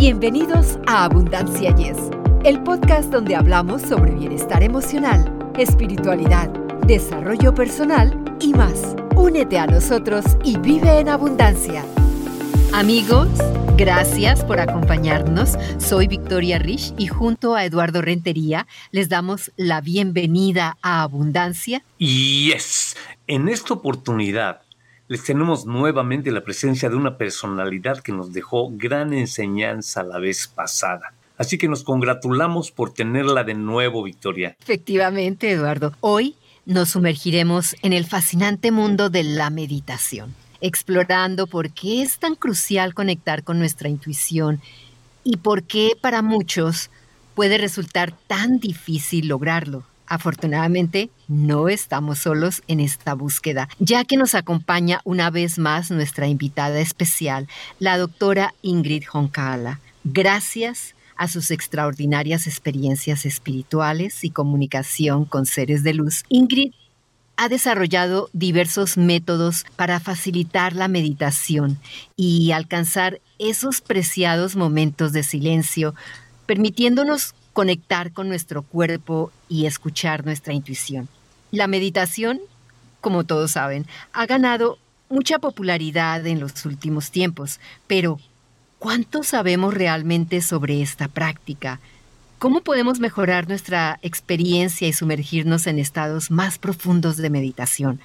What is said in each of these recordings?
Bienvenidos a Abundancia Yes, el podcast donde hablamos sobre bienestar emocional, espiritualidad, desarrollo personal y más. Únete a nosotros y vive en abundancia. Amigos, gracias por acompañarnos. Soy Victoria Rich y junto a Eduardo Rentería les damos la bienvenida a Abundancia. Yes, en esta oportunidad les tenemos nuevamente la presencia de una personalidad que nos dejó gran enseñanza la vez pasada. Así que nos congratulamos por tenerla de nuevo, Victoria. Efectivamente, Eduardo. Hoy nos sumergiremos en el fascinante mundo de la meditación, explorando por qué es tan crucial conectar con nuestra intuición y por qué para muchos puede resultar tan difícil lograrlo. Afortunadamente, no estamos solos en esta búsqueda, ya que nos acompaña una vez más nuestra invitada especial, la doctora Ingrid Honkala. Gracias a sus extraordinarias experiencias espirituales y comunicación con seres de luz, Ingrid ha desarrollado diversos métodos para facilitar la meditación y alcanzar esos preciados momentos de silencio, permitiéndonos conectar con nuestro cuerpo y escuchar nuestra intuición. La meditación, como todos saben, ha ganado mucha popularidad en los últimos tiempos, pero ¿cuánto sabemos realmente sobre esta práctica? ¿Cómo podemos mejorar nuestra experiencia y sumergirnos en estados más profundos de meditación?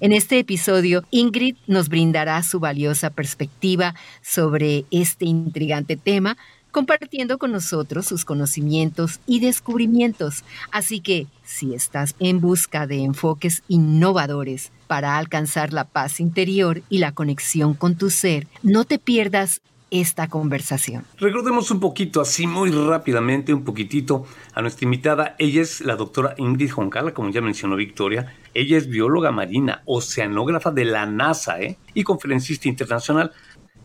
En este episodio, Ingrid nos brindará su valiosa perspectiva sobre este intrigante tema, compartiendo con nosotros sus conocimientos y descubrimientos. Así que, si estás en busca de enfoques innovadores para alcanzar la paz interior y la conexión con tu ser, no te pierdas esta conversación. Recordemos un poquito, así muy rápidamente, un poquitito a nuestra invitada. Ella es la doctora Ingrid Joncala, como ya mencionó Victoria. Ella es bióloga marina, oceanógrafa de la NASA ¿eh? y conferencista internacional.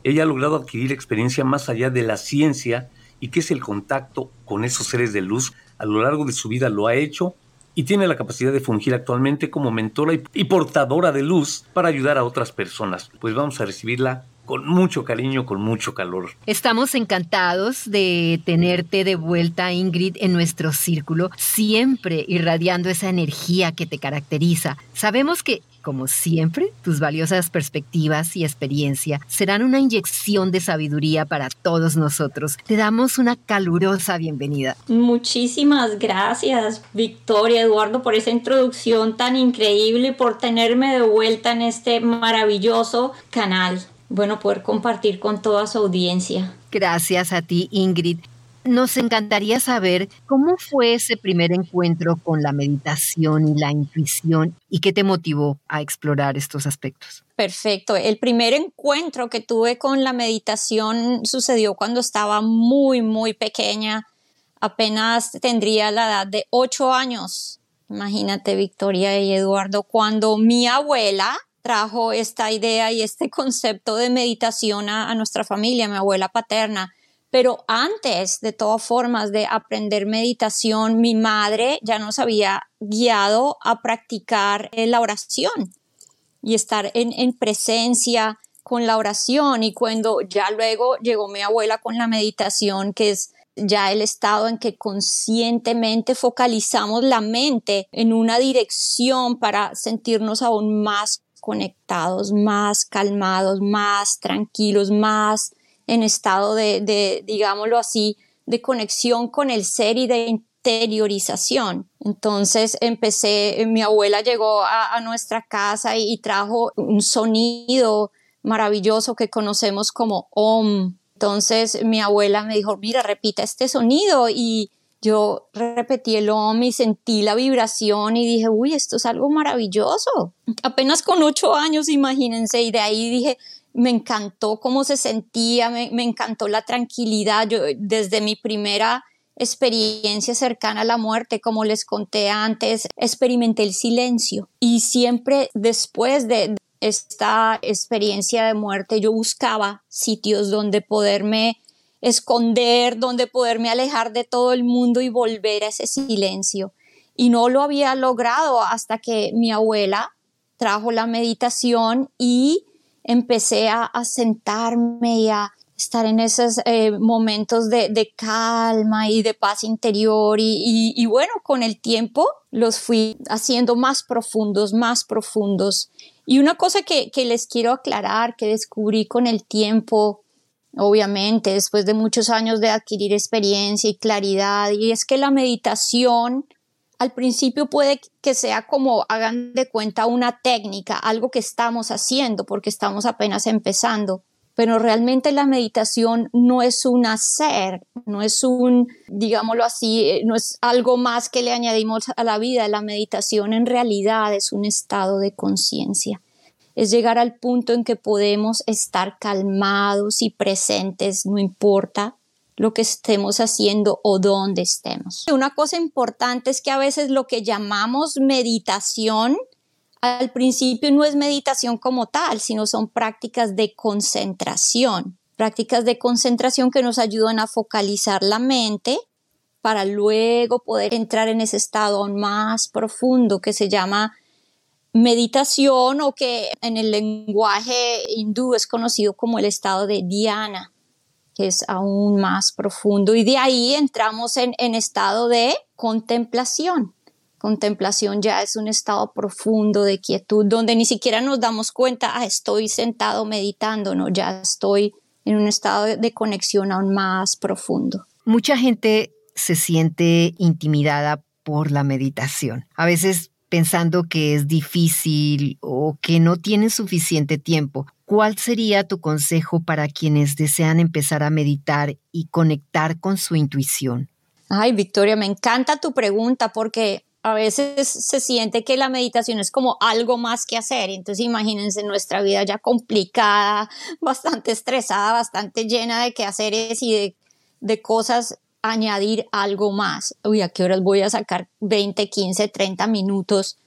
Ella ha logrado adquirir experiencia más allá de la ciencia y que es el contacto con esos seres de luz. A lo largo de su vida lo ha hecho y tiene la capacidad de fungir actualmente como mentora y, portadora de luz para ayudar a otras personas. Pues vamos a recibirla con mucho cariño, con mucho calor. Estamos encantados de tenerte de vuelta, Ingrid, en nuestro círculo, siempre irradiando esa energía que te caracteriza. Sabemos que como siempre, tus valiosas perspectivas y experiencia serán una inyección de sabiduría para todos nosotros. Te damos una calurosa bienvenida. Muchísimas gracias, Victoria, Eduardo, por esa introducción tan increíble y por tenerme de vuelta en este maravilloso canal bueno, poder compartir con toda su audiencia. Gracias a ti, Ingrid. Nos encantaría saber cómo fue ese primer encuentro con la meditación y la intuición y qué te motivó a explorar estos aspectos. Perfecto. El primer encuentro que tuve con la meditación sucedió cuando estaba muy, muy pequeña. Apenas tendría la edad de ocho años. Imagínate, Victoria y Eduardo, cuando mi abuela trajo esta idea y este concepto de meditación a, a nuestra familia, mi abuela paterna pero antes, de todas formas, de aprender meditación, mi madre ya nos había guiado a practicar eh, la oración y estar en, presencia con la oración. Y cuando ya luego llegó mi abuela con la meditación, que es ya el estado en que conscientemente focalizamos la mente en una dirección para sentirnos aún más conectados, más calmados, más tranquilos, más en estado de, digámoslo así, de conexión con el ser y de interiorización. Entonces empecé, mi abuela llegó a, nuestra casa y, trajo un sonido maravilloso que conocemos como OM. Entonces mi abuela me dijo, mira, repita este sonido y yo repetí el OM y sentí la vibración y dije, uy, esto es algo maravilloso. Apenas con ocho años, imagínense, y de ahí dije, me encantó cómo se sentía, me, encantó la tranquilidad. Yo desde mi primera experiencia cercana a la muerte, como les conté antes, experimenté el silencio y siempre después de esta experiencia de muerte yo buscaba sitios donde poderme esconder, donde poderme alejar de todo el mundo y volver a ese silencio. Y no lo había logrado hasta que mi abuela trajo la meditación y empecé a, sentarme y a estar en esos eh, momentos de, calma y de paz interior y, bueno, con el tiempo los fui haciendo más profundos, más profundos. Y una cosa que, que les quiero aclarar, que descubrí con el tiempo, obviamente, después de muchos años de adquirir experiencia y claridad, y es que la meditación al principio puede que sea como hagan de cuenta una técnica, algo que estamos haciendo porque estamos apenas empezando pero realmente la meditación no es un hacer, no es un, digámoslo así, eh, no es algo más que le añadimos a la vida. La meditación en realidad es un estado de conciencia. Es llegar al punto en que podemos estar calmados y presentes, no importa lo que estemos haciendo o dónde estemos. Una cosa importante es que a veces lo que llamamos meditación al principio no es meditación como tal, sino son prácticas de concentración, prácticas de concentración que nos ayudan a focalizar la mente para luego poder entrar en ese estado aún más profundo que se llama meditación o que en el lenguaje hindú es conocido como el estado de dhyana, que es aún más profundo. Y de ahí entramos en, en estado de contemplación. Contemplación ya es un estado profundo de quietud donde ni siquiera nos damos cuenta, ah, estoy sentado meditando, no, ya estoy en un estado de conexión aún más profundo. Mucha gente se siente intimidada por la meditación. A veces pensando que es difícil o que no tienen suficiente tiempo. ¿Cuál sería tu consejo para quienes desean empezar a meditar y conectar con su intuición? Ay, Victoria, me encanta tu pregunta porque a veces se siente que la meditación es como algo más que hacer. Entonces imagínense nuestra vida ya complicada, bastante estresada, bastante llena de quehaceres y de, cosas, añadir algo más. Uy, ¿a qué horas voy a sacar 20, 15, 30 minutos?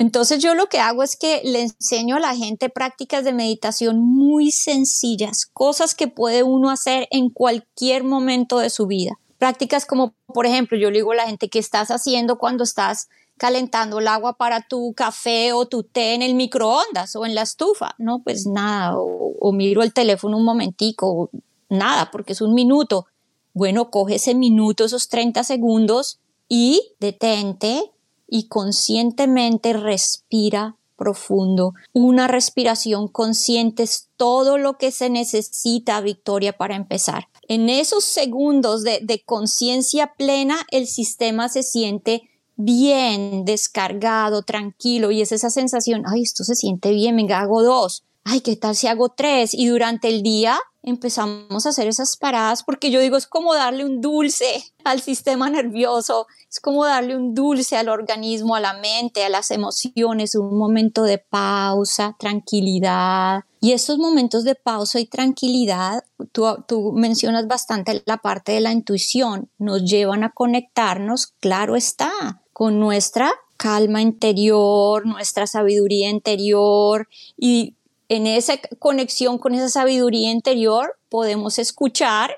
Entonces yo lo que hago es que le enseño a la gente prácticas de meditación muy sencillas, cosas que puede uno hacer en cualquier momento de su vida. Prácticas como, por ejemplo, yo le digo a la gente que estás haciendo cuando estás calentando el agua para tu café o tu té en el microondas o en la estufa. No, pues nada, o, miro el teléfono un momentico, nada, porque es un minuto. Bueno, coge ese minuto, esos 30 segundos y detente y conscientemente respira profundo. Una respiración consciente es todo lo que se necesita, Victoria, para empezar. En esos segundos de, conciencia plena, el sistema se siente bien, descargado, tranquilo, y es esa sensación, ay, esto se siente bien, venga, hago dos, ay, ¿qué tal si hago tres? Y durante el día empezamos a hacer esas paradas porque yo digo, es como darle un dulce al sistema nervioso, es como darle un dulce al organismo, a la mente, a las emociones, un momento de pausa, tranquilidad. Y esos momentos de pausa y tranquilidad, tú, tú mencionas bastante la parte de la intuición, nos llevan a conectarnos, claro está, con nuestra calma interior, nuestra sabiduría interior y en esa conexión con esa sabiduría interior podemos escuchar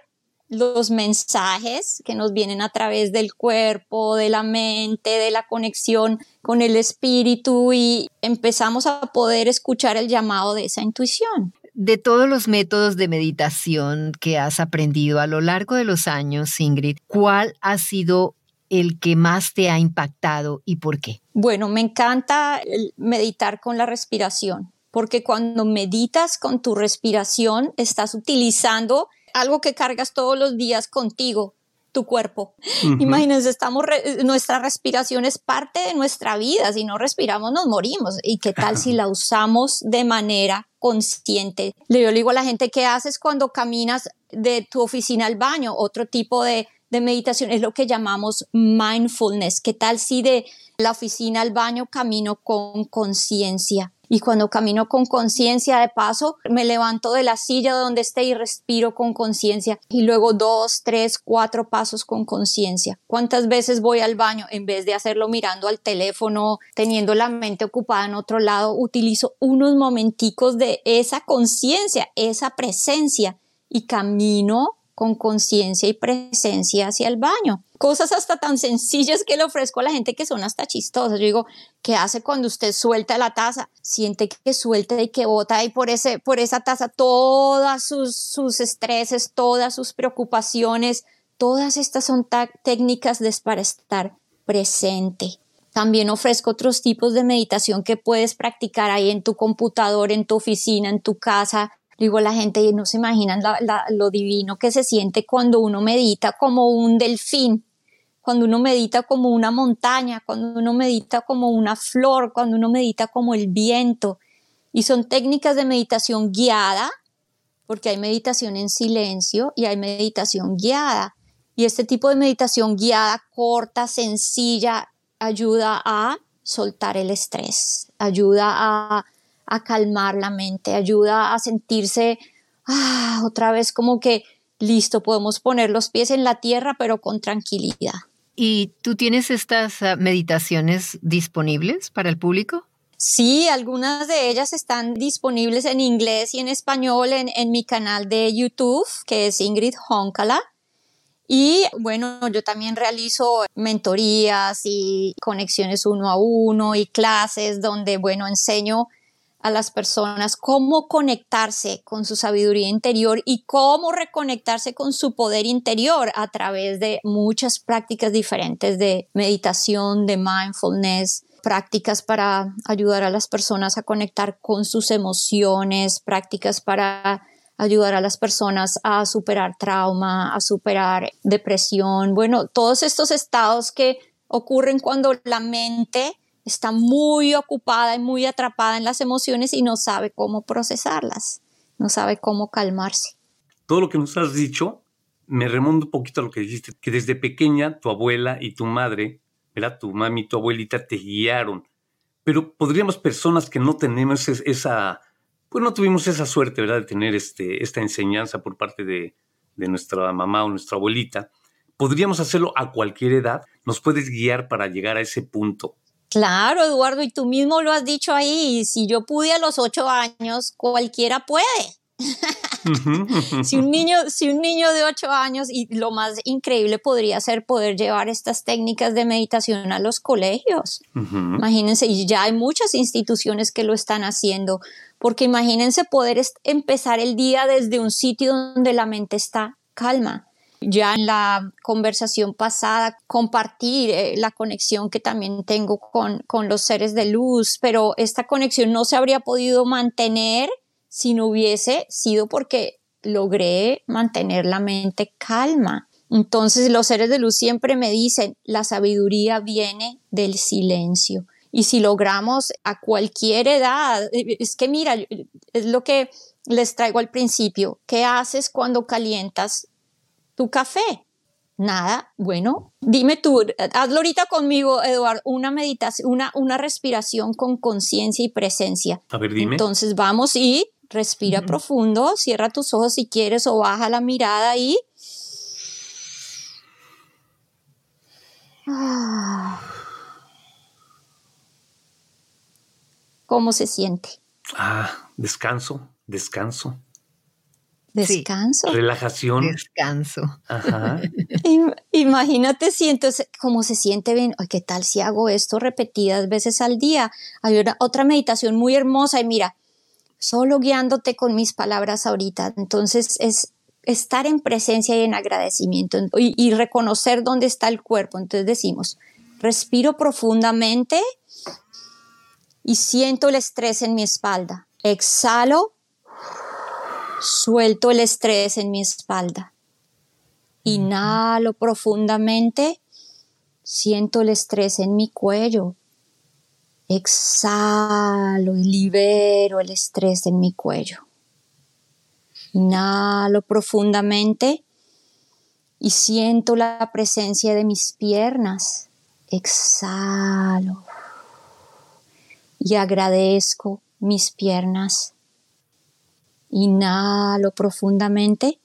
los mensajes que nos vienen a través del cuerpo, de la mente, de la conexión con el espíritu y empezamos a poder escuchar el llamado de esa intuición. De todos los métodos de meditación que has aprendido a lo largo de los años, Ingrid, ¿cuál ha sido el que más te ha impactado y por qué? Bueno, me encanta meditar con la respiración porque cuando meditas con tu respiración, estás utilizando algo que cargas todos los días contigo, tu cuerpo. Imagínense, estamos nuestra respiración es parte de nuestra vida. Si no respiramos, nos morimos. ¿Y qué tal si la usamos de manera consciente? Le digo a la gente, ¿qué haces cuando caminas de tu oficina al baño? Otro tipo de, de meditación es lo que llamamos mindfulness. ¿Qué tal si de la oficina al baño camino con conciencia? Y cuando camino con conciencia de paso, me levanto de la silla donde esté y respiro con conciencia. Y luego dos, tres, cuatro pasos con conciencia. ¿Cuántas veces voy al baño en vez de hacerlo mirando al teléfono, teniendo la mente ocupada en otro lado? Utilizo unos momenticos de esa conciencia, esa presencia y camino con conciencia y presencia hacia el baño. Cosas hasta tan sencillas que le ofrezco a la gente que son hasta chistosas. Yo digo, ¿qué hace cuando usted suelta la taza? Siente que suelta y que bota y por, ese, por esa taza todas sus, sus estreses, todas sus preocupaciones, todas estas son técnicas de, para estar presente. También ofrezco otros tipos de meditación que puedes practicar ahí en tu computador, en tu oficina, en tu casa. Digo, la gente no se imaginan lo divino que se siente cuando uno medita como un delfín, cuando uno medita como una montaña, cuando uno medita como una flor, cuando uno medita como el viento. Y son técnicas de meditación guiada, porque hay meditación en silencio y hay meditación guiada. Y este tipo de meditación guiada, corta, sencilla, ayuda a soltar el estrés, ayuda a, calmar la mente, ayuda a sentirse ah, otra vez como que listo, podemos poner los pies en la tierra, pero con tranquilidad. ¿Y tú tienes estas ah, meditaciones disponibles para el público? Sí, algunas de ellas están disponibles en inglés y en español en, mi canal de YouTube, que es Ingrid Honkala. Y bueno, yo también realizo mentorías y conexiones uno a uno y clases donde, bueno, enseño a las personas cómo conectarse con su sabiduría interior y cómo reconectarse con su poder interior a través de muchas prácticas diferentes de meditación, de mindfulness, prácticas para ayudar a las personas a conectar con sus emociones, prácticas para ayudar a las personas a superar trauma, a superar depresión, bueno, todos estos estados que ocurren cuando la mente está muy ocupada y muy atrapada en las emociones y no sabe cómo procesarlas, no sabe cómo calmarse. Todo lo que nos has dicho me remonta un poquito a lo que dijiste, que desde pequeña tu abuela y tu madre, era tu mami y tu abuelita te guiaron, pero podríamos personas que no tenemos esa pues no tuvimos esa suerte, ¿verdad?, de tener este, esta enseñanza por parte de, de nuestra mamá o nuestra abuelita. Podríamos hacerlo a cualquier edad. ¿Nos puedes guiar para llegar a ese punto? Claro, Eduardo, y tú mismo lo has dicho ahí. Si yo pude a los ocho años, cualquiera puede. si, un niño, si un niño de ocho años, y lo más increíble podría ser poder llevar estas técnicas de meditación a los colegios. Imagínense, y ya hay muchas instituciones que lo están haciendo, porque imagínense poder empezar el día desde un sitio donde la mente está calma. Ya en la conversación pasada compartir eh, la conexión que también tengo con, con los seres de luz, pero esta conexión no se habría podido mantener si no hubiese sido porque logré mantener la mente calma. Entonces los seres de luz siempre me dicen, la sabiduría viene del silencio. Y si logramos a cualquier edad, es que mira, es lo que les traigo al principio, ¿qué haces cuando calientas tu café? Nada, bueno, dime tú, hazlo ahorita conmigo, Eduardo, una meditación, una, una respiración con conciencia y presencia. A ver, dime. Entonces vamos y Respira profundo, cierra tus ojos si quieres o baja la mirada y... ¿Cómo se siente? Ah, descanso, descanso. Descanso. Relajación. Descanso. Ajá. Imagínate si entonces, cómo se siente bien. ¿Qué tal si hago esto repetidas veces al día? Hay otra meditación muy hermosa y mira, solo guiándote con mis palabras ahorita. Entonces es estar en presencia y en agradecimiento y, reconocer dónde está el cuerpo. Entonces decimos, respiro profundamente y siento el estrés en mi espalda. Exhalo, suelto el estrés en mi espalda. Inhalo profundamente, siento el estrés en mi cuello. Exhalo y libero el estrés en mi cuello. Inhalo profundamente y siento la presencia de mis piernas. Exhalo y agradezco mis piernas. Inhalo profundamente.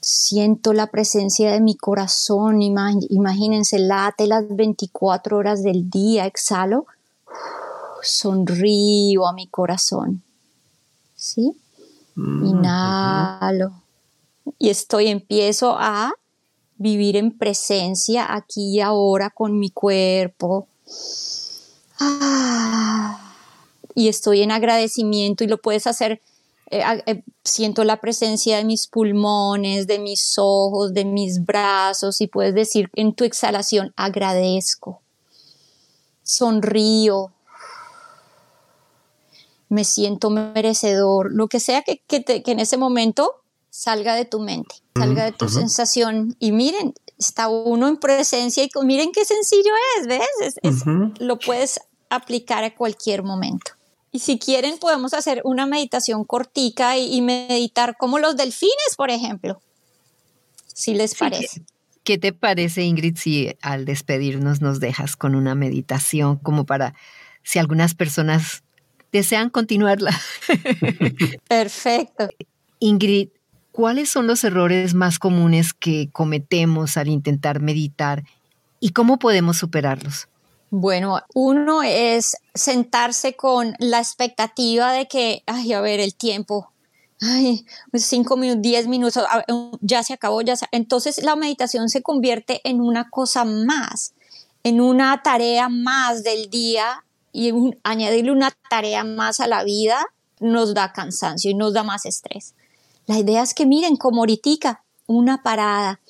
Siento la presencia de mi corazón, imagínense, late las 24 horas del día, exhalo, sonrío a mi corazón, ¿sí? Mm, Inhalo. Y estoy, empiezo a vivir en presencia aquí y ahora con mi cuerpo. Ah, y estoy en agradecimiento y lo puedes hacer. Eh, eh, siento la presencia de mis pulmones, de mis ojos, de mis brazos y puedes decir en tu exhalación agradezco, sonrío, me siento merecedor, lo que sea que, que en ese momento salga de tu mente, salga de tu sensación y miren, está uno en presencia y miren qué sencillo es, ¿ves? Lo puedes aplicar a cualquier momento. Y si quieren podemos hacer una meditación cortica y, meditar como los delfines, por ejemplo, si les parece. ¿Qué te parece, Ingrid, si al despedirnos nos dejas con una meditación como para si algunas personas desean continuarla? Perfecto. Ingrid, ¿cuáles son los errores más comunes que cometemos al intentar meditar y cómo podemos superarlos? Bueno, uno es sentarse con la expectativa de que, ay, a ver, el tiempo, ay, cinco minutos, diez minutos, ya se acabó, ya se... Entonces la meditación se convierte en una cosa más, en una tarea más del día y añadirle una tarea más a la vida nos da cansancio y nos da más estrés. La idea es que miren como ahorita, una parada,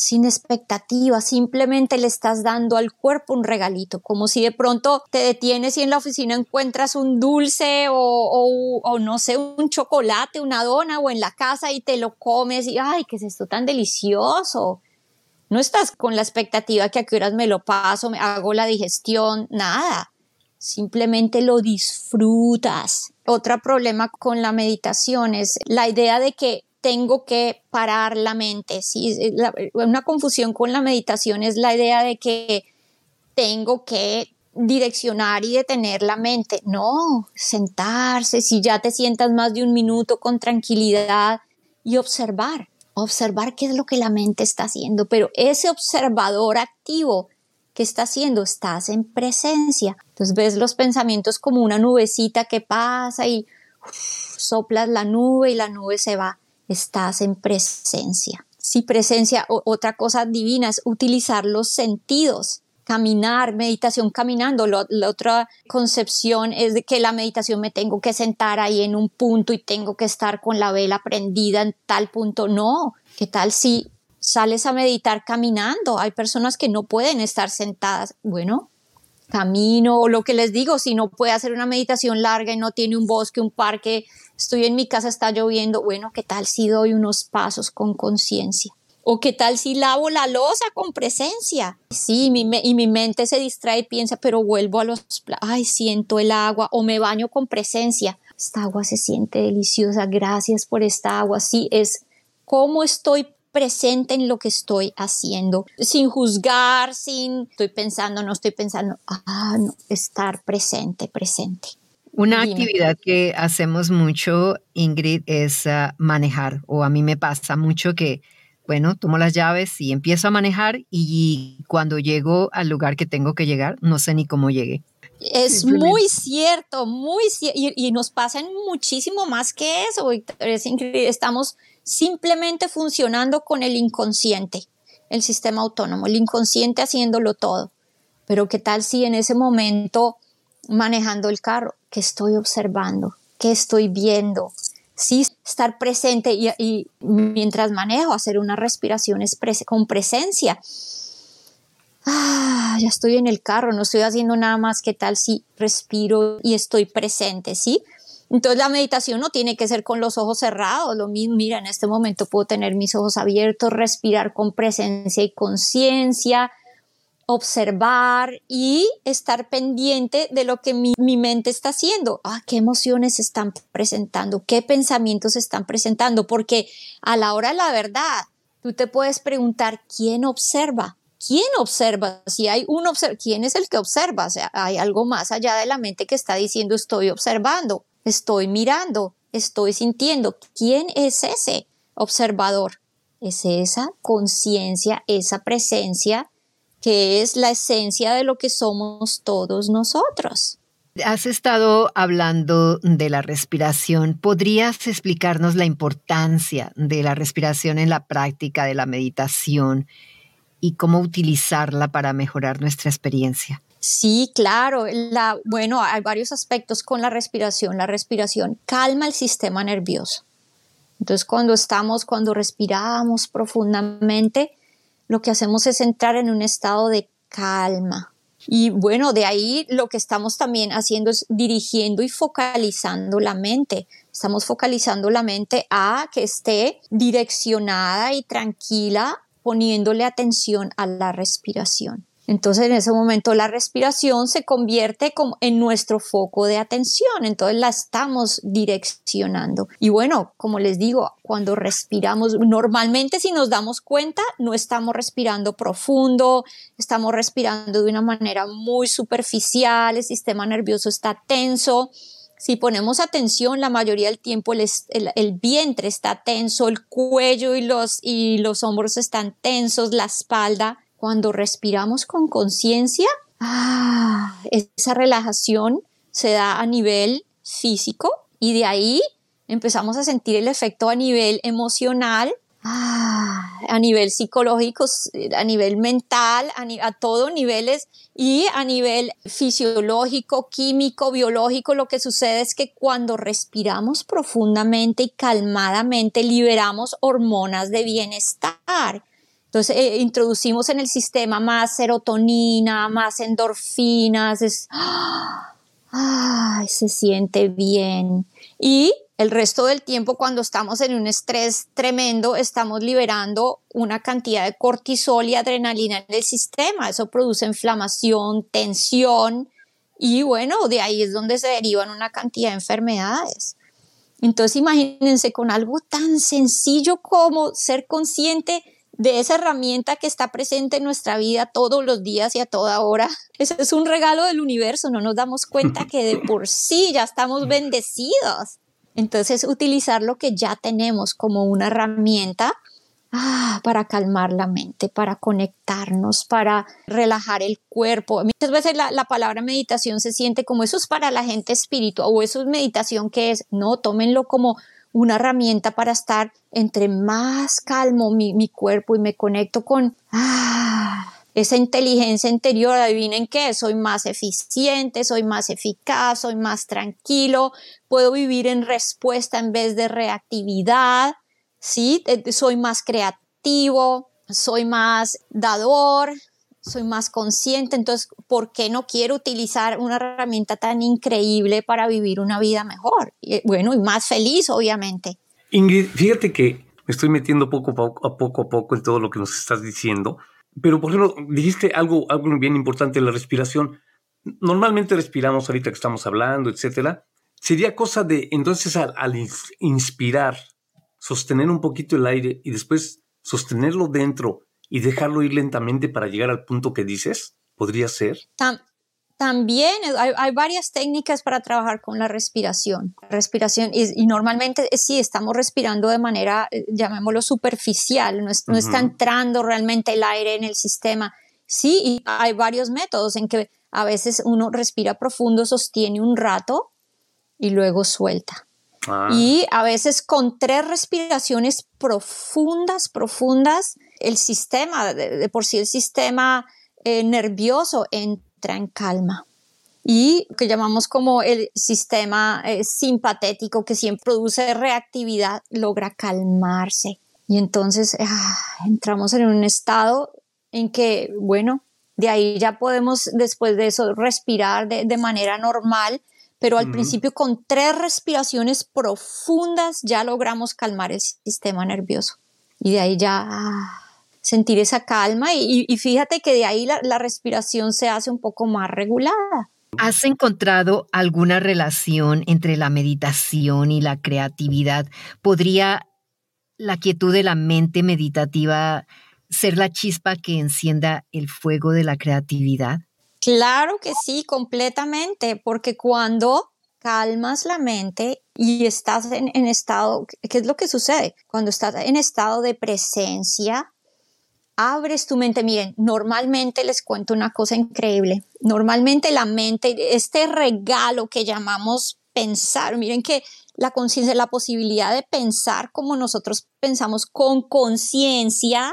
sin expectativa, simplemente le estás dando al cuerpo un regalito, como si de pronto te detienes y en la oficina encuentras un dulce o, o, no sé, un chocolate, una dona o en la casa y te lo comes y ay, ¿qué es esto tan delicioso? No estás con la expectativa que a qué horas me lo paso, me hago la digestión, nada. Simplemente lo disfrutas. Otro problema con la meditación es la idea de que tengo que parar la mente. ¿sí? una confusión con la meditación es la idea de que tengo que direccionar y detener la mente. No, sentarse, si ya te sientas más de un minuto con tranquilidad y observar, observar qué es lo que la mente está haciendo, pero ese observador activo que está haciendo, estás en presencia. Entonces ves los pensamientos como una nubecita que pasa y soplas la nube y la nube se va. Estás en presencia. Si presencia, otra cosa divina es utilizar los sentidos caminar, meditación caminando. la otra concepción es de que la meditación me tengo que sentar ahí en un punto y tengo que estar con la vela prendida en tal punto. No, ¿qué tal si sales a meditar caminando. Hay personas que no pueden estar sentadas. Bueno, camino o lo que les digo, si no puede hacer una meditación larga y no tiene un bosque, un parque, estoy en mi casa, está lloviendo, bueno, ¿qué tal si doy unos pasos con conciencia? ¿O qué tal si lavo la losa con presencia? Sí, y mi mente se distrae y piensa, pero vuelvo a los... Ay, siento el agua o me baño con presencia. Esta agua se siente deliciosa, gracias por esta agua. Sí, es cómo estoy presente en lo que estoy haciendo, sin juzgar, sin estoy pensando, no estoy pensando, ah, no, estar presente, presente. Una actividad que hacemos mucho, Ingrid, es ah, manejar, o a mí me pasa mucho que, bueno, tomo las llaves y empiezo a manejar y cuando llego al lugar que tengo que llegar, no sé ni cómo llegué. Es muy cierto, muy cierto, y, y, nos pasan muchísimo más que eso, es increíble, estamos simplemente funcionando con el inconsciente, el sistema autónomo, el inconsciente haciéndolo todo. Pero ¿qué tal si en ese momento manejando el carro, qué estoy observando, qué estoy viendo? Sí, estar presente y, mientras manejo, hacer una respiración con presencia. Ah, ya estoy en el carro, no estoy haciendo nada más. ¿Qué tal si respiro y estoy presente? Sí, entonces la meditación no tiene que ser con los ojos cerrados, lo mismo, mira, en este momento puedo tener mis ojos abiertos, respirar con presencia y conciencia, observar y estar pendiente de lo que mi, mente está haciendo. Ah, qué emociones están presentando, qué pensamientos están presentando, porque a la hora de la verdad, tú te puedes preguntar quién observa. ¿Quién observa? Si hay un observa, ¿quién es el que observa? O sea, hay algo más allá de la mente que está diciendo estoy observando estoy mirando, estoy sintiendo. ¿Quién es ese observador? Es esa conciencia, esa presencia que es la esencia de lo que somos todos nosotros. Has estado hablando de la respiración. ¿Podrías explicarnos la importancia de la respiración en la práctica de la meditación y cómo utilizarla para mejorar nuestra experiencia? Sí, claro. La, bueno, hay varios aspectos con la respiración. La respiración calma el sistema nervioso. Entonces, cuando estamos, cuando respiramos profundamente, lo que hacemos es entrar en un estado de calma. Y bueno, de ahí lo que estamos también haciendo es dirigiendo y focalizando la mente. Estamos focalizando la mente a que esté direccionada y tranquila, poniéndole atención a la respiración. Entonces en ese momento la respiración se convierte como en nuestro foco de atención, entonces la estamos direccionando. Y bueno, como les digo, cuando respiramos, normalmente si nos damos cuenta, no estamos respirando profundo, estamos respirando de una manera muy superficial, el sistema nervioso está tenso. Si ponemos atención, la mayoría del tiempo el, el, vientre está tenso, el cuello y los, y los hombros están tensos, la espalda cuando respiramos con conciencia, ah, esa relajación se da a nivel físico y de ahí empezamos a sentir el efecto a nivel emocional, ah, a nivel psicológico, a nivel mental, a, a todos niveles y a nivel fisiológico, químico, biológico. Lo que sucede es que cuando respiramos profundamente y calmadamente liberamos hormonas de bienestar entonces eh, introducimos en el sistema más serotonina, más endorfinas, es, se siente bien. Y el resto del tiempo cuando estamos en un estrés tremendo, estamos liberando una cantidad de cortisol y adrenalina en el sistema. Eso produce inflamación, tensión y bueno, de ahí es donde se derivan una cantidad de enfermedades. Entonces imagínense con algo tan sencillo como ser consciente de esa herramienta que está presente en nuestra vida todos los días y a toda hora. Eso es un regalo del universo, no nos damos cuenta que de por sí ya estamos bendecidos. Entonces, utilizar lo que ya tenemos como una herramienta ah, para calmar la mente, para conectarnos, para relajar el cuerpo. Muchas veces la, la, palabra meditación se siente como eso es para la gente espiritual o eso es meditación que es. No, tómenlo como una herramienta para estar entre más calmo mi, cuerpo y me conecto con ah, esa inteligencia interior. Adivinen qué, soy más eficiente, soy más eficaz, soy más tranquilo, puedo vivir en respuesta en vez de reactividad, ¿sí? Eh, soy más creativo, soy más dador, soy más consciente, entonces, ¿por qué no quiero utilizar una herramienta tan increíble para vivir una vida mejor? Y, bueno, y más feliz, obviamente. Ingrid, fíjate que me estoy metiendo poco a poco, a poco en todo lo que nos estás diciendo, pero por ejemplo, dijiste algo, algo bien importante, la respiración. Normalmente respiramos ahorita que estamos hablando, etcétera. Sería cosa de, entonces, al, al inspirar, sostener un poquito el aire y después sostenerlo dentro y dejarlo ir lentamente para llegar al punto que dices? ¿Podría ser? también hay, varias técnicas para trabajar con la respiración. Respiración y, normalmente eh, sí estamos respirando de manera, eh, llamémoslo superficial, no, no está entrando realmente el aire en el sistema. Sí, y hay varios métodos en que a veces uno respira profundo, sostiene un rato y luego suelta. Ah. Y a veces con tres respiraciones profundas, profundas, el sistema, de, por sí el sistema eh, nervioso entra en calma. Y que llamamos como el sistema eh, simpatético que siempre produce reactividad, logra calmarse. Y entonces ah, entramos en un estado en que, bueno, de ahí ya podemos después de eso respirar de, de manera normal pero al principio con tres respiraciones profundas ya logramos calmar el sistema nervioso y de ahí ya ah, sentir esa calma y, fíjate que de ahí la, respiración se hace un poco más regulada. ¿Has encontrado alguna relación entre la meditación y la creatividad? ¿Podría la quietud de la mente meditativa ser la chispa que encienda el fuego de la creatividad? Claro que sí, completamente, porque cuando calmas la mente y estás en, estado, ¿qué es lo que sucede? Cuando estás en estado de presencia, abres tu mente. Miren, normalmente les cuento una cosa increíble. Normalmente la mente, este regalo que llamamos pensar, miren que la conciencia, la posibilidad de pensar como nosotros pensamos con conciencia,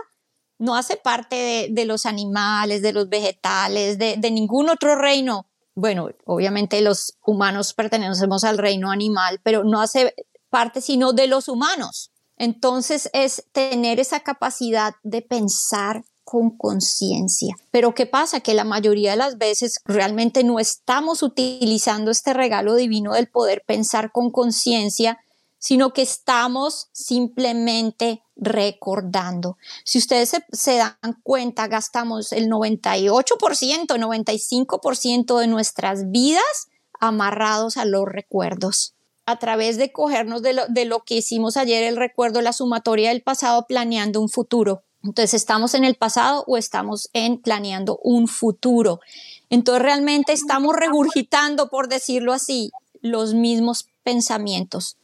no hace parte de, los animales, de los vegetales, de, de ningún otro reino. Bueno, obviamente los humanos pertenecemos al reino animal, pero no hace parte sino de los humanos. Entonces es tener esa capacidad de pensar con conciencia. Pero ¿qué pasa? Que la mayoría de las veces realmente no estamos utilizando este regalo divino del poder pensar con conciencia, sino que estamos simplemente recordando. Si ustedes se, dan cuenta, gastamos el 98%, 95% de nuestras vidas amarrados a los recuerdos a través de cogernos de lo, que hicimos ayer, el recuerdo, la sumatoria del pasado, planeando un futuro. Entonces, ¿estamos en el pasado o estamos en planeando un futuro? Entonces, realmente estamos regurgitando, por decirlo así, los mismos pensamientos,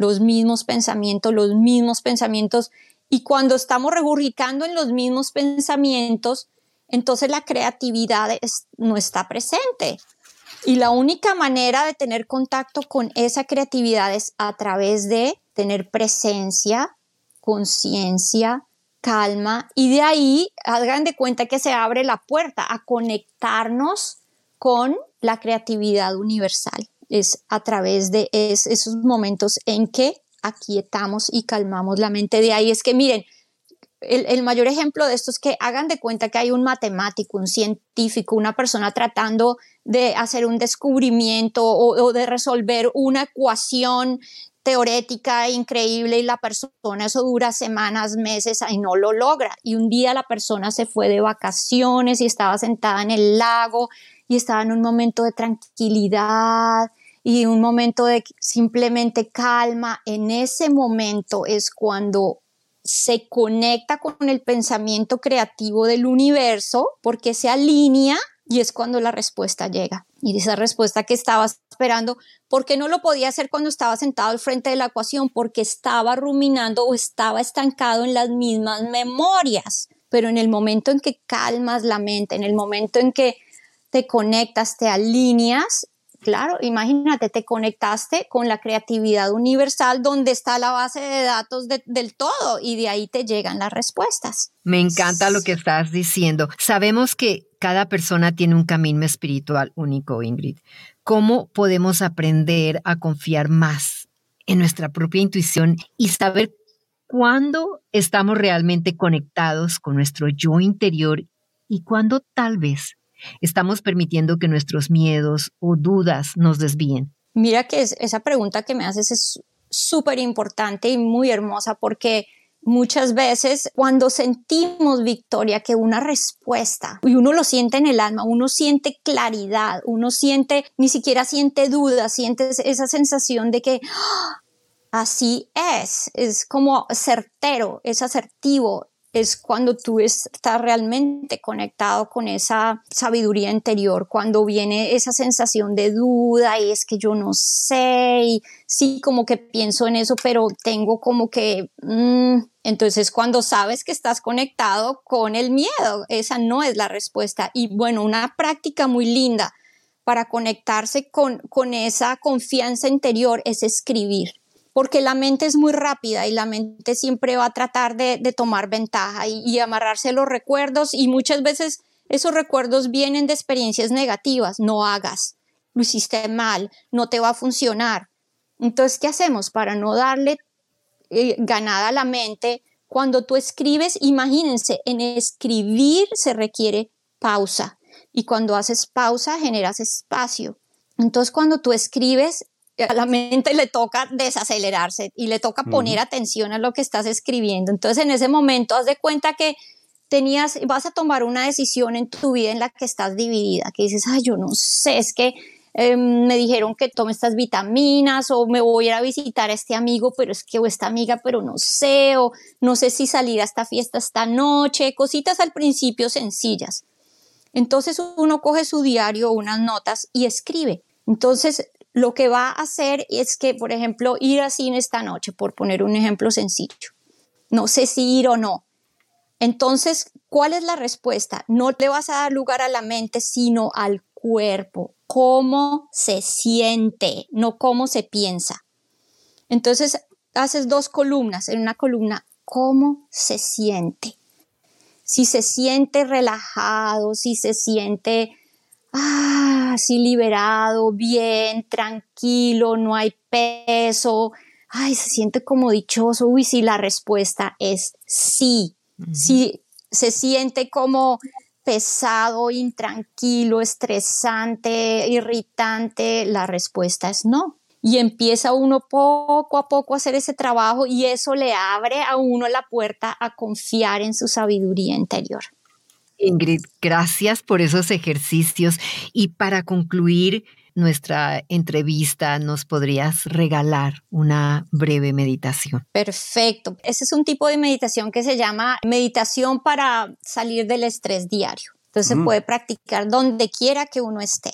los mismos pensamientos, los mismos pensamientos. Y cuando estamos regurgitando en los mismos pensamientos, entonces la creatividad no está presente. Y la única manera de tener contacto con esa creatividad es a través de tener presencia, conciencia, calma y de ahí hagan de cuenta que se abre la puerta a conectarnos con la creatividad universal. Es a través de esos momentos en que aquietamos y calmamos la mente. De ahí es que miren, el, mayor ejemplo de esto es que hagan de cuenta que hay un matemático, un científico, una persona tratando de hacer un descubrimiento o, de resolver una ecuación teórica increíble y la persona eso dura semanas, meses y no lo logra. Y un día la persona se fue de vacaciones y estaba sentada en el lago y estaba en un momento de tranquilidad y un momento de simplemente calma. En ese momento es cuando se conecta con el pensamiento creativo del universo porque se alinea y es cuando la respuesta llega. Y esa respuesta que estaba esperando, ¿por qué no lo podía hacer cuando estaba sentado al frente de la ecuación? Porque estaba ruminando o estaba estancado en las mismas memorias. Pero en el momento en que calmas la mente, en el momento en que te conectas, te alineas, Claro, imagínate, te conectaste con la creatividad universal donde está la base de datos del todo y de ahí te llegan las respuestas. Me encanta lo que estás diciendo. Sabemos que cada persona tiene un camino espiritual único, Ingrid. ¿Cómo podemos aprender a confiar más en nuestra propia intuición y saber cuándo estamos realmente conectados con nuestro yo interior y cuándo tal vez estamos permitiendo que nuestros miedos o dudas nos desvíen? Mira que esa pregunta que me haces es súper importante y muy hermosa porque muchas veces cuando sentimos victoria, que una respuesta, y uno lo siente en el alma, uno siente claridad, uno siente, ni siquiera siente duda, siente esa sensación de que ¡ah! así es, es como certero, es asertivo, es cuando tú estás realmente conectado con esa sabiduría interior, cuando viene esa sensación de duda y es que yo no sé, y sí, como que pienso en eso, pero tengo como que... Mm, entonces, cuando sabes que estás conectado con el miedo, esa no es la respuesta. Y bueno, una práctica muy linda para conectarse con, con esa confianza interior es escribir porque la mente es muy rápida y la mente siempre va a tratar de, tomar ventaja y, amarrarse los recuerdos y muchas veces esos recuerdos vienen de experiencias negativas, no hagas, lo hiciste mal, no te va a funcionar. Entonces, ¿qué hacemos para no darle eh, ganada a la mente? Cuando tú escribes, imagínense, en escribir se requiere pausa y cuando haces pausa generas espacio. Entonces, cuando tú escribes, a la mente le toca desacelerarse y le toca poner atención a lo que estás escribiendo. Entonces, en ese momento, haz de cuenta que tenías, vas a tomar una decisión en tu vida en la que estás dividida, que dices, ay, yo no sé, es que em, me dijeron que tome estas vitaminas o me voy a ir a visitar a este amigo, pero es que o esta amiga, pero no sé, o no sé si salir a esta fiesta esta noche, cositas al principio sencillas. Entonces uno coge su diario, unas notas y escribe. Entonces lo que va a hacer es que, por ejemplo, ir a cine esta noche, por poner un ejemplo sencillo. No sé si ir o no. Entonces, ¿cuál es la respuesta? No le vas a dar lugar a la mente, sino al cuerpo, cómo se siente, no cómo se piensa. Entonces, haces dos columnas. En una columna, cómo se siente. Si se siente relajado, si se siente ah, así liberado, bien, tranquilo, no hay peso, ay, se siente como dichoso. Uy, si la respuesta es sí. Si se siente como pesado, intranquilo, estresante, irritante, la respuesta es no. Y empieza uno poco a poco a hacer ese trabajo y eso le abre a uno la puerta a confiar en su sabiduría interior. Ingrid, gracias por esos ejercicios. Y para concluir nuestra entrevista, ¿nos podrías regalar una breve meditación? Perfecto. Ese es un tipo de meditación que se llama meditación para salir del estrés diario. Entonces se mm. puede practicar donde quiera que uno esté.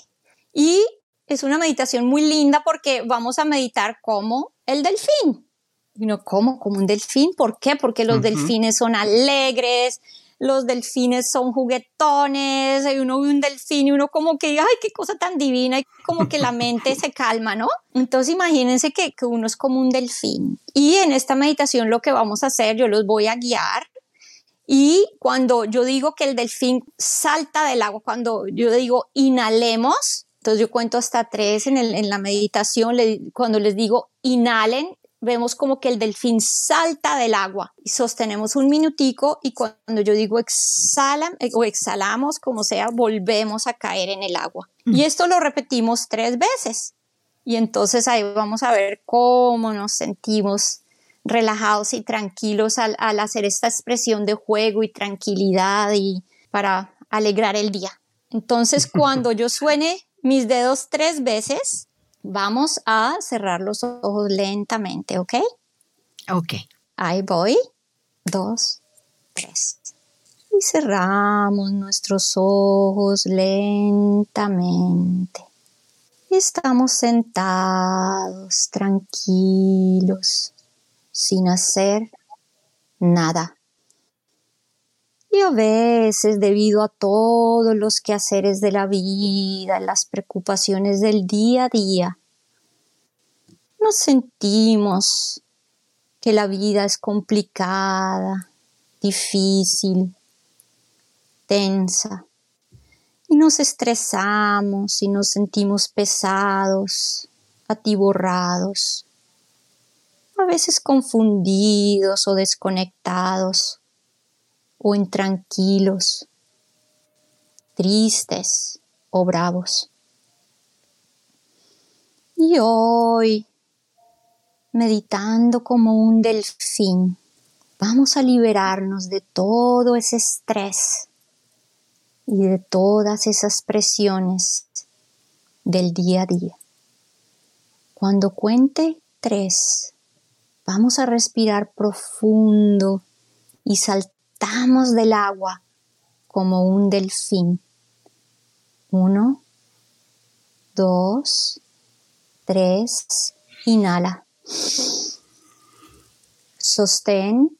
Y es una meditación muy linda porque vamos a meditar como el delfín. Y ¿cómo? Como un delfín. ¿Por qué? Porque los delfines son alegres, los delfines son juguetones, y uno ve un delfín y uno como que, ay, qué cosa tan divina, y como que la mente se calma, ¿no? Entonces imagínense que, que uno es como un delfín. Y en esta meditación lo que vamos a hacer, yo los voy a guiar y cuando yo digo que el delfín salta del agua, cuando yo digo inhalemos, entonces yo cuento hasta tres en, el, en la meditación, cuando les digo inhalen, vemos como que el delfín salta del agua y sostenemos un minutico y cuando yo digo exhalan eh, o exhalamos, como sea, volvemos a caer en el agua. Mm. Y esto lo repetimos tres veces. Y entonces ahí vamos a ver cómo nos sentimos relajados y tranquilos al, al hacer esta expresión de juego y tranquilidad y para alegrar el día. Entonces cuando yo suene mis dedos tres veces, Vamos a cerrar los ojos lentamente, ¿ok? Ok. Ahí voy. Dos, tres. Y cerramos nuestros ojos lentamente. Estamos sentados, tranquilos, sin hacer nada. A veces, debido a todos los quehaceres de la vida, las preocupaciones del día a día, nos sentimos que la vida es complicada, difícil, tensa. Y nos estresamos y nos sentimos pesados, atiborrados, a veces confundidos o desconectados o intranquilos, tristes o bravos. Y hoy, meditando como un delfín, vamos a liberarnos de todo ese estrés y de todas esas presiones del día a día. Cuando cuente tres, vamos a respirar profundo y saltar saltamos del agua como un delfín. Uno, dos, tres, inhala. Sostén,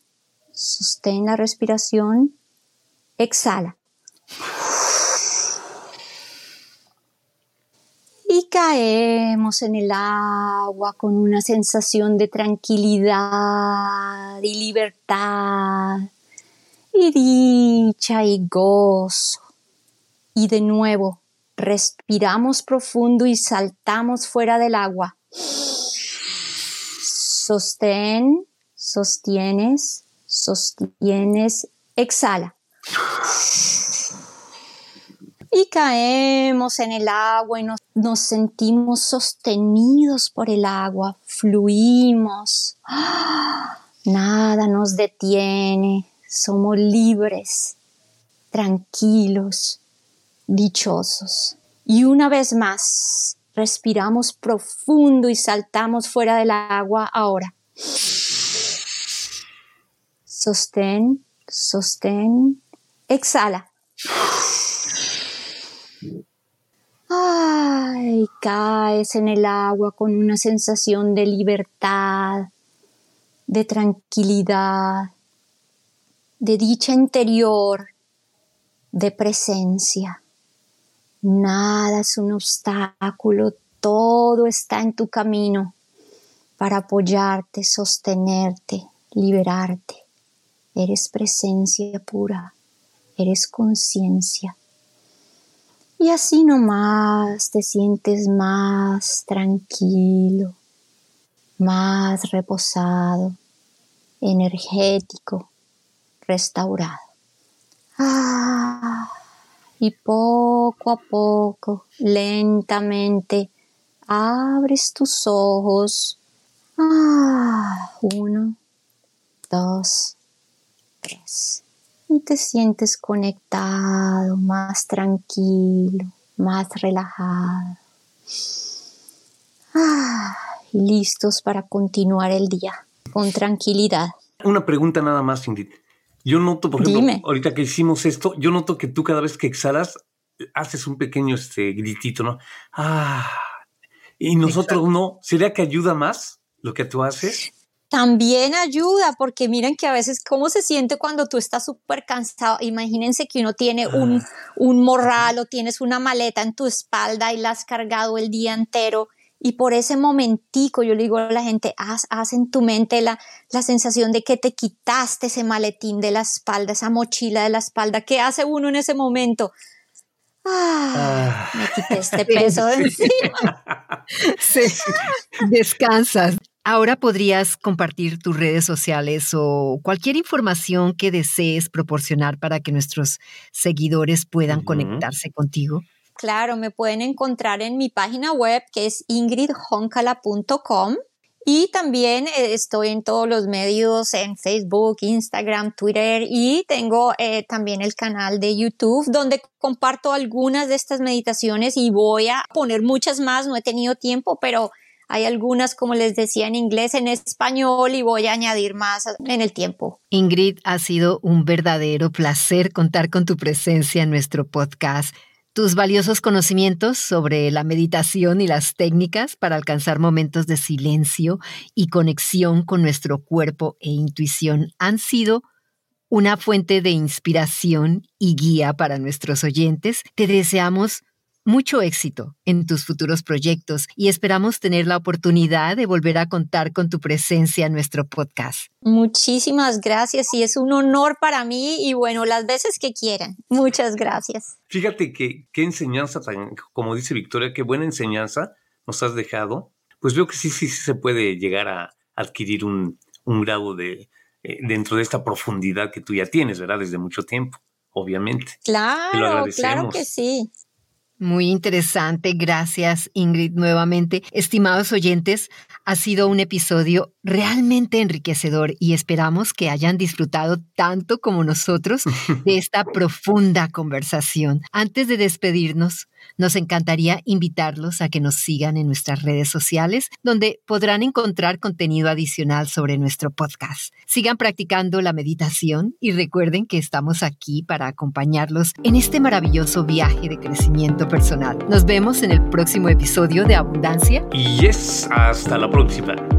sostén la respiración, exhala. Y caemos en el agua con una sensación de tranquilidad y libertad y dicha y gozo. Y de nuevo, respiramos profundo y saltamos fuera del agua. Sostén, sostienes, sostienes, exhala. Y caemos en el agua y nos, nos sentimos sostenidos por el agua, fluimos. Nada nos detiene, somos libres, tranquilos, dichosos. Y una vez más, respiramos profundo y saltamos fuera del agua ahora. Sostén, sostén, exhala. Ay, caes en el agua con una sensación de libertad, de tranquilidad, de dicha interior, de presencia. Nada es un obstáculo, todo está en tu camino para apoyarte, sostenerte, liberarte. Eres presencia pura, eres conciencia. Y así nomás te sientes más tranquilo, más reposado, energético, restaurado. Ah, y poco a poco, lentamente, abres tus ojos. Ah, uno, dos, tres. Y te sientes conectado, más tranquilo, más relajado. Ah, listos para continuar el día con tranquilidad. Una pregunta nada más, Ingrid. Yo noto, por ejemplo, ahorita que hicimos esto, yo noto que tú cada vez que exhalas haces un pequeño este gritito, ¿no? Ah, y nosotros no. ¿Sería que ayuda más lo que tú haces? También ayuda, porque miren que a veces cómo se siente cuando tú estás súper cansado. Imagínense que uno tiene un, ah. un morral o tienes una maleta en tu espalda y la has cargado el día entero y por ese momentico yo le digo a la gente, haz, haz en tu mente la, la, sensación de que te quitaste ese maletín de la espalda, esa mochila de la espalda. ¿Qué hace uno en ese momento? Ah, me quité este peso de encima. Sí, descansas. Ahora podrías compartir tus redes sociales o cualquier información que desees proporcionar para que nuestros seguidores puedan conectarse contigo. Claro, me pueden encontrar en mi página web que es ingridhoncala.com y también eh, estoy en todos los medios, en Facebook, Instagram, Twitter y tengo eh, también el canal de YouTube donde comparto algunas de estas meditaciones y voy a poner muchas más, no he tenido tiempo, pero hay algunas, como les decía, en inglés, en español y voy a añadir más en el tiempo. Ingrid, ha sido un verdadero placer contar con tu presencia en nuestro podcast. Tus valiosos conocimientos sobre la meditación y las técnicas para alcanzar momentos de silencio y conexión con nuestro cuerpo e intuición han sido una fuente de inspiración y guía para nuestros oyentes. Te deseamos mucho éxito en tus futuros proyectos y esperamos tener la oportunidad de volver a contar con tu presencia en nuestro podcast. Muchísimas gracias y es un honor para mí y bueno, las veces que quieran. Muchas gracias. Fíjate que qué enseñanza, como dice Victoria, qué buena enseñanza nos has dejado. Pues veo que sí, sí, sí se puede llegar a adquirir un, grado de, eh, dentro de esta profundidad que tú ya tienes, ¿verdad? Desde mucho tiempo, obviamente. Claro, claro que sí. Muy interesante, gracias Ingrid nuevamente. Estimados oyentes, ha sido un episodio realmente enriquecedor y esperamos que hayan disfrutado tanto como nosotros de esta profunda conversación. Antes de despedirnos, nos encantaría invitarlos a que nos sigan en nuestras redes sociales, donde podrán encontrar contenido adicional sobre nuestro podcast. Sigan practicando la meditación y recuerden que estamos aquí para acompañarlos en este maravilloso viaje de crecimiento personal. Nos vemos en el próximo episodio de Abundancia. Y hasta la próxima.